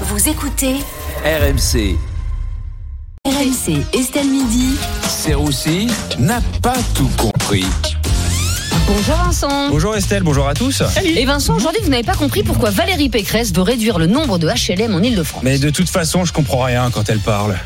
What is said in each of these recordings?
Vous écoutez RMC. RMC Estelle Midi. Serroussi n'a pas tout compris. Bonjour Vincent. Bonjour Estelle, bonjour à tous. Et Vincent, aujourd'hui, vous n'avez pas compris pourquoi Valérie Pécresse veut réduire le nombre de HLM en Ile-de-France. Mais de toute façon, je comprends rien quand elle parle.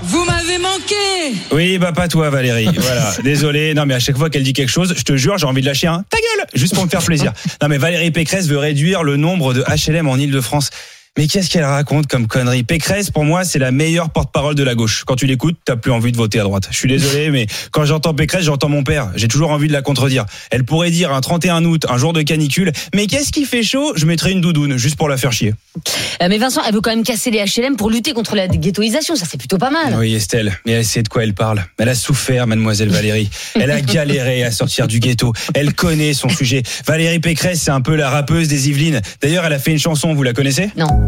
Vous m'avez manqué Oui, bah pas toi Valérie. Voilà, désolé. Non mais à chaque fois qu'elle dit quelque chose, je te jure, j'ai envie de lâcher un ta gueule, juste pour me faire plaisir. Non mais Valérie Pécresse veut réduire le nombre de HLM en Ile-de-France. Mais qu'est-ce qu'elle raconte comme connerie? Pécresse, pour moi, c'est la meilleure porte-parole de la gauche. Quand tu l'écoutes, t'as plus envie de voter à droite. Je suis désolé, mais quand j'entends Pécresse, j'entends mon père. J'ai toujours envie de la contredire. Elle pourrait dire un 31 août, un jour de canicule, mais qu'est-ce qui fait chaud? Je mettrai une doudoune, juste pour la faire chier. Euh, mais Vincent, elle veut quand même casser les HLM pour lutter contre la ghettoisation. Ça, c'est plutôt pas mal. Oui, Estelle, mais elle sait de quoi elle parle. Elle a souffert, mademoiselle Valérie. Elle a galéré à sortir du ghetto. Elle connaît son sujet. Valérie Pécresse, c'est un peu la rappeuse des Yvelines. D'ailleurs, elle a fait une chanson, vous la connaissez? Non.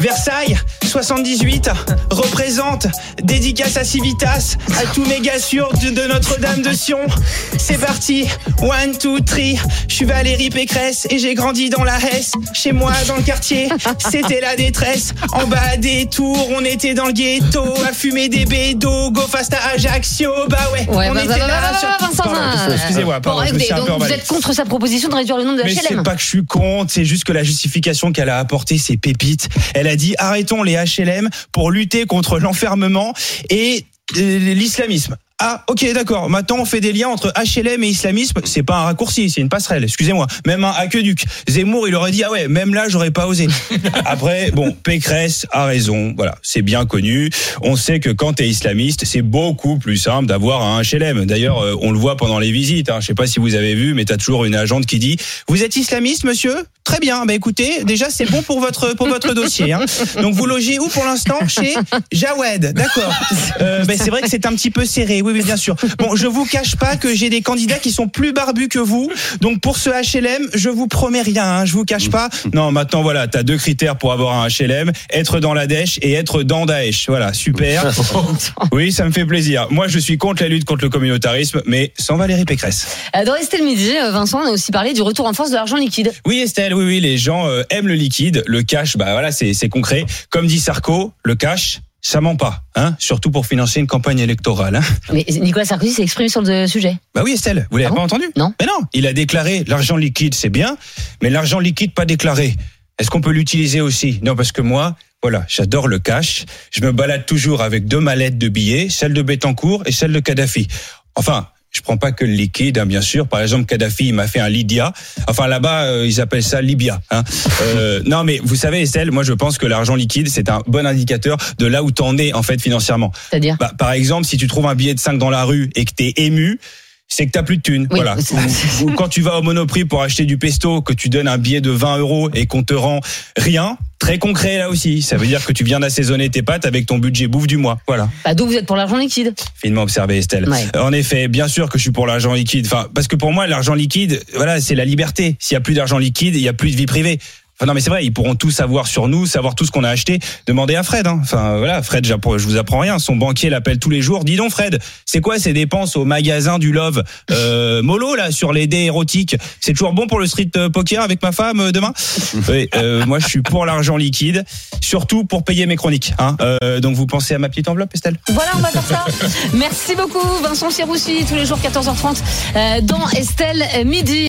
Versailles 78 représente dédicace à Civitas, à tous mes gars sûrs de, de Notre-Dame de Sion. C'est parti, one, two, three. Je suis Valérie Pécresse et j'ai grandi dans la Hesse. Chez moi, dans le quartier, c'était la détresse. En bas des tours, on était dans le ghetto, à fumer des bédos, go fast à Ajaccio. Bah ouais, Ouais, on bah, était bah, là. bah, sur- bah, Vincent, Pardon, Vincent. excusez-moi, pardon, Bon, je me suis un peu donc vous êtes contre sa proposition de réduire le nombre de Mais HLM c'est pas que je suis contre, c'est juste que la justification qu'elle a apportée, c'est pépite. Elle a dit arrêtons les HLM pour lutter contre l'enfermement et euh, l'islamisme. Ah, ok, d'accord. Maintenant, on fait des liens entre HLM et islamisme. C'est pas un raccourci, c'est une passerelle. Excusez-moi. Même un aqueduc. Zemmour, il aurait dit ah ouais, même là, j'aurais pas osé. Après, bon, Pécresse a raison. Voilà, c'est bien connu. On sait que quand t'es islamiste, c'est beaucoup plus simple d'avoir un HLM. D'ailleurs, euh, on le voit pendant les visites. Hein. Je sais pas si vous avez vu, mais t'as toujours une agente qui dit vous êtes islamiste, monsieur? Très bien. Bah écoutez, déjà c'est bon pour votre pour votre dossier. Hein. Donc vous logez où pour l'instant? Chez Jawed. D'accord. Euh, bah, c'est vrai que c'est un petit peu serré. Oui, oui, bien sûr. Bon, je vous cache pas que j'ai des candidats qui sont plus barbus que vous. Donc pour ce HLM, je vous promets rien. Hein. Je vous cache pas. Non, maintenant voilà, t'as deux critères pour avoir un HLM être dans la Dèche et être dans Daesh. Voilà, super. Oui, ça me fait plaisir. Moi, je suis contre la lutte contre le communautarisme, mais sans Valérie Pécresse. Euh, Dans Estelle Midi, euh, Vincent, on a aussi parlé du retour en force de l'argent liquide. Oui, Estelle, oui, oui, les gens euh, aiment le liquide, le cash, bah voilà, c'est concret. Comme dit Sarko, le cash, ça ment pas, hein, surtout pour financer une campagne électorale. Hein. Mais Nicolas Sarkozy s'est exprimé sur le sujet. Bah oui, Estelle, vous l'avez Ah bon pas entendu? Non. Mais non, il a déclaré l'argent liquide, c'est bien, mais l'argent liquide pas déclaré. Est-ce qu'on peut l'utiliser aussi? Non, parce que moi, voilà, j'adore le cash. Je me balade toujours avec deux mallettes de billets, celle de Bettencourt et celle de Kadhafi. Enfin. Je prends pas que le liquide, hein, bien sûr. Par exemple, Kadhafi, il m'a fait un Lydia. Enfin, là-bas, euh, ils appellent ça Libya. Hein. Euh, non, mais vous savez, Estelle, moi, je pense que l'argent liquide, c'est un bon indicateur de là où t'en es, en fait, financièrement. C'est-à-dire Bah, par exemple, si tu trouves un billet de 5 dans la rue et que t'es ému, c'est que t'as plus de thunes. Oui, voilà. ou quand tu vas au Monoprix pour acheter du pesto, que tu donnes un billet de 20 euros et qu'on te rend rien, très concret là aussi. Ça veut dire que tu viens d'assaisonner tes pâtes avec ton budget bouffe du mois. Voilà. Bah, Donc vous êtes pour l'argent liquide. Finement observé, Estelle. Ouais. En effet, bien sûr que je suis pour l'argent liquide. Enfin, parce que pour moi, l'argent liquide, voilà, c'est la liberté. S'il y a plus d'argent liquide, il y a plus de vie privée. Enfin, non, mais c'est vrai, ils pourront tout savoir sur nous, savoir tout ce qu'on a acheté. Demandez à Fred. Hein. Enfin, voilà, Fred, je vous apprends rien. Son banquier l'appelle tous les jours. Dis donc, Fred, c'est quoi ces dépenses au magasin du Love euh, Molo là sur les dés érotiques? C'est toujours bon pour le street euh, poker avec ma femme euh, demain? Oui, euh, moi je suis pour l'argent liquide, surtout pour payer mes chroniques. Hein. Euh, donc vous pensez à ma petite enveloppe, Estelle? Voilà, on va faire ça. Merci beaucoup, Vincent Serroussi, tous les jours 14h30 euh, dans Estelle Midi.